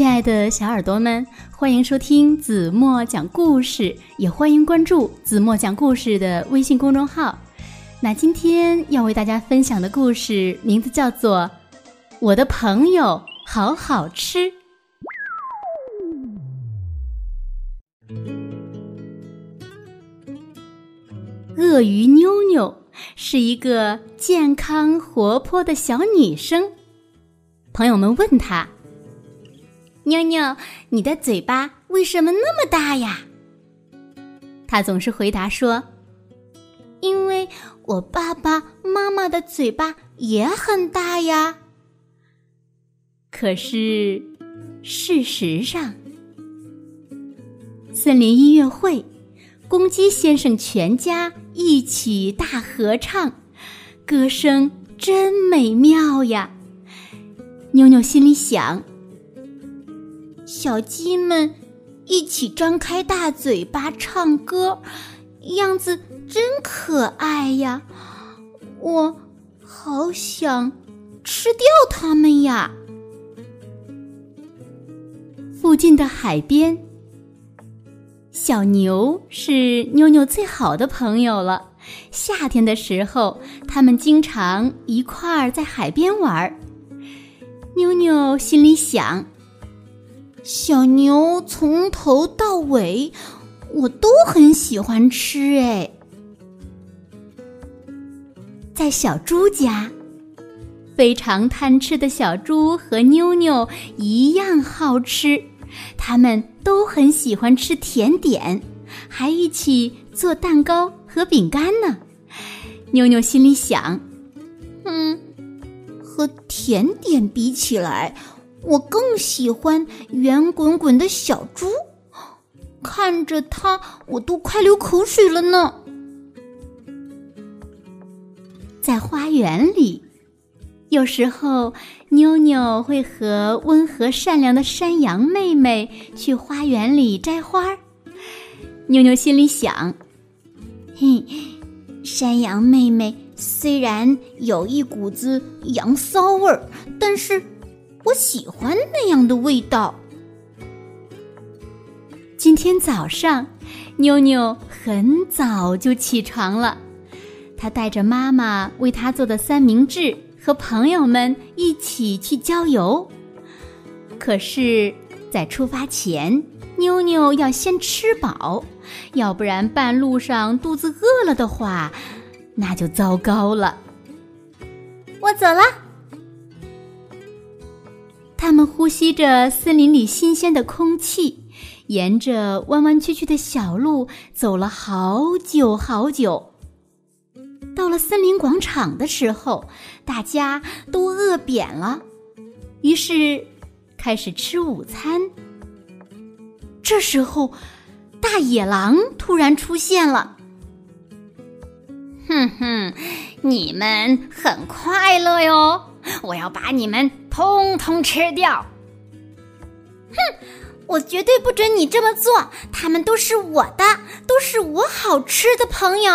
亲爱的小耳朵们，欢迎收听子墨讲故事，也欢迎关注子墨讲故事的微信公众号。那今天要为大家分享的故事名字叫做《我的朋友好好吃》。鳄鱼妞妞是一个健康活泼的小女生。朋友们问她：“妞妞，你的嘴巴为什么那么大呀？”他总是回答说：“因为我爸爸妈妈的嘴巴也很大呀。”可是，事实上，森林音乐会，公鸡先生全家一起大合唱，歌声真美妙呀。妞妞心里想：“小鸡们一起张开大嘴巴唱歌，样子真可爱呀！我好想吃掉它们呀！”附近的海边，小牛是妞妞最好的朋友了。夏天的时候，他们经常一块儿在海边玩。妞妞心里想：“小牛从头到尾，我都很喜欢吃。”哎，在小猪家，非常贪吃的小猪和妞妞一样好吃，他们都很喜欢吃甜点，还一起做蛋糕和饼干呢。妞妞心里想：“嗯。”和甜点比起来，我更喜欢圆滚滚的小猪，看着它，我都快流口水了呢。在花园里，有时候妞妞会和温和善良的山羊妹妹去花园里摘花。妞妞心里想：“嘿，山羊妹妹。”虽然有一股子羊骚味儿，但是我喜欢那样的味道。今天早上，妞妞很早就起床了，她带着妈妈为她做的三明治，和朋友们一起去郊游。可是，在出发前，妞妞要先吃饱，要不然半路上肚子饿了的话。那就糟糕了。我走了。他们呼吸着森林里新鲜的空气，沿着弯弯曲曲的小路走了好久好久。到了森林广场的时候，大家都饿扁了，于是开始吃午餐。这时候，大野狼突然出现了。哼哼，你们很快乐哟！我要把你们通通吃掉。哼，我绝对不准你这么做！他们都是我的，都是我好吃的朋友。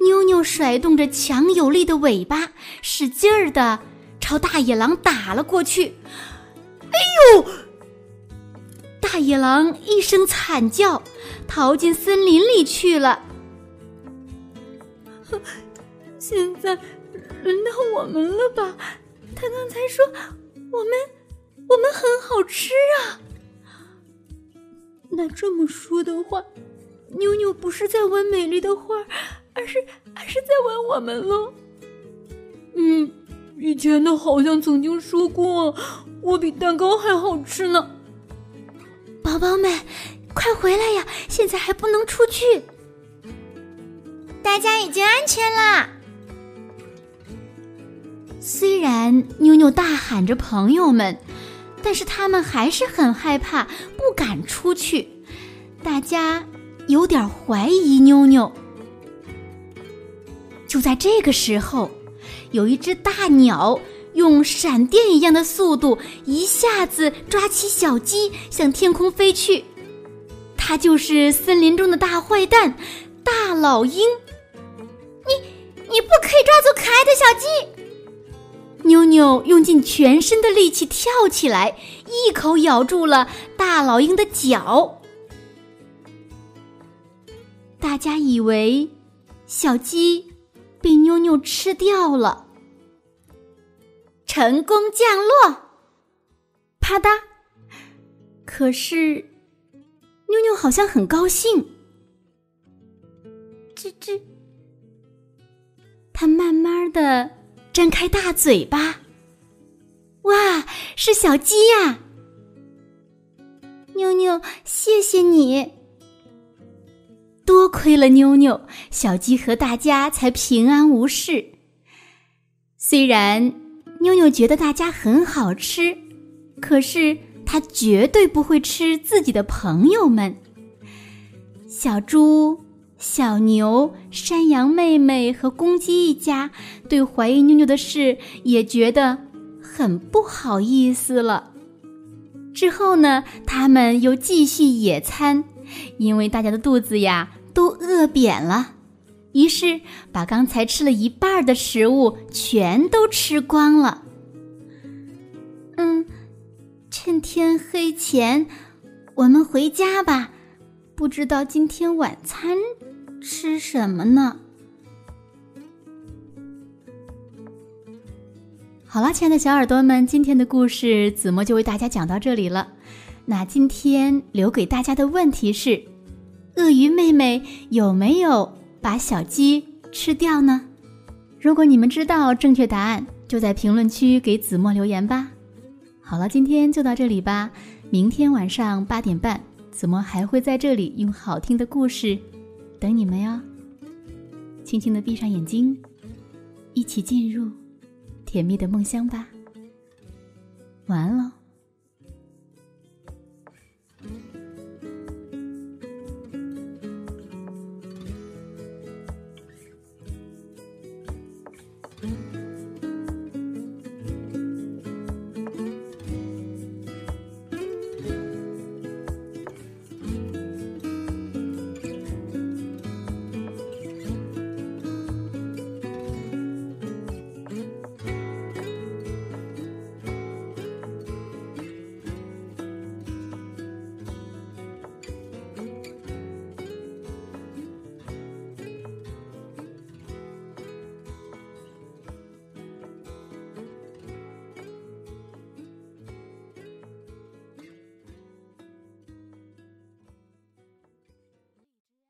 妞妞甩动着强有力的尾巴，使劲儿的朝大野狼打了过去。哎呦！大野狼一声惨叫，逃进森林里去了。现在轮到我们了吧？他刚才说我们我们很好吃啊。那这么说的话，妞妞不是在闻美丽的花，而是而是在闻我们了。嗯，以前的好像曾经说过，我比蛋糕还好吃呢。宝宝们，快回来呀！现在还不能出去。大家已经安全了。虽然妞妞大喊着“朋友们”，但是他们还是很害怕，不敢出去。大家有点怀疑妞妞。就在这个时候，有一只大鸟用闪电一样的速度，一下子抓起小鸡，向天空飞去。它就是森林中的大坏蛋——大老鹰。你，你不可以抓走可爱的小鸡！妞妞用尽全身的力气跳起来，一口咬住了大老鹰的脚。大家以为小鸡被妞妞吃掉了，成功降落。啪嗒！可是妞妞好像很高兴。吱吱，它慢慢的。张开大嘴巴，哇，是小鸡呀！妞妞，谢谢你，多亏了妞妞，小鸡和大家才平安无事。虽然妞妞觉得大家很好吃，可是它绝对不会吃自己的朋友们，小猪。小牛、山羊妹妹和公鸡一家对怀疑妞妞的事也觉得很不好意思了。之后呢，他们又继续野餐，因为大家的肚子呀都饿扁了，于是把刚才吃了一半的食物全都吃光了。嗯，趁天黑前，我们回家吧。不知道今天晚餐吃什么呢？好了，亲爱的小耳朵们，今天的故事子墨就为大家讲到这里了。那今天留给大家的问题是：鳄鱼妹妹有没有把小鸡吃掉呢？如果你们知道正确答案，就在评论区给子墨留言吧。好了，今天就到这里吧。明天晚上八点半。子墨还会在这里用好听的故事等你们哟？轻轻的闭上眼睛，一起进入甜蜜的梦乡吧。晚安喽。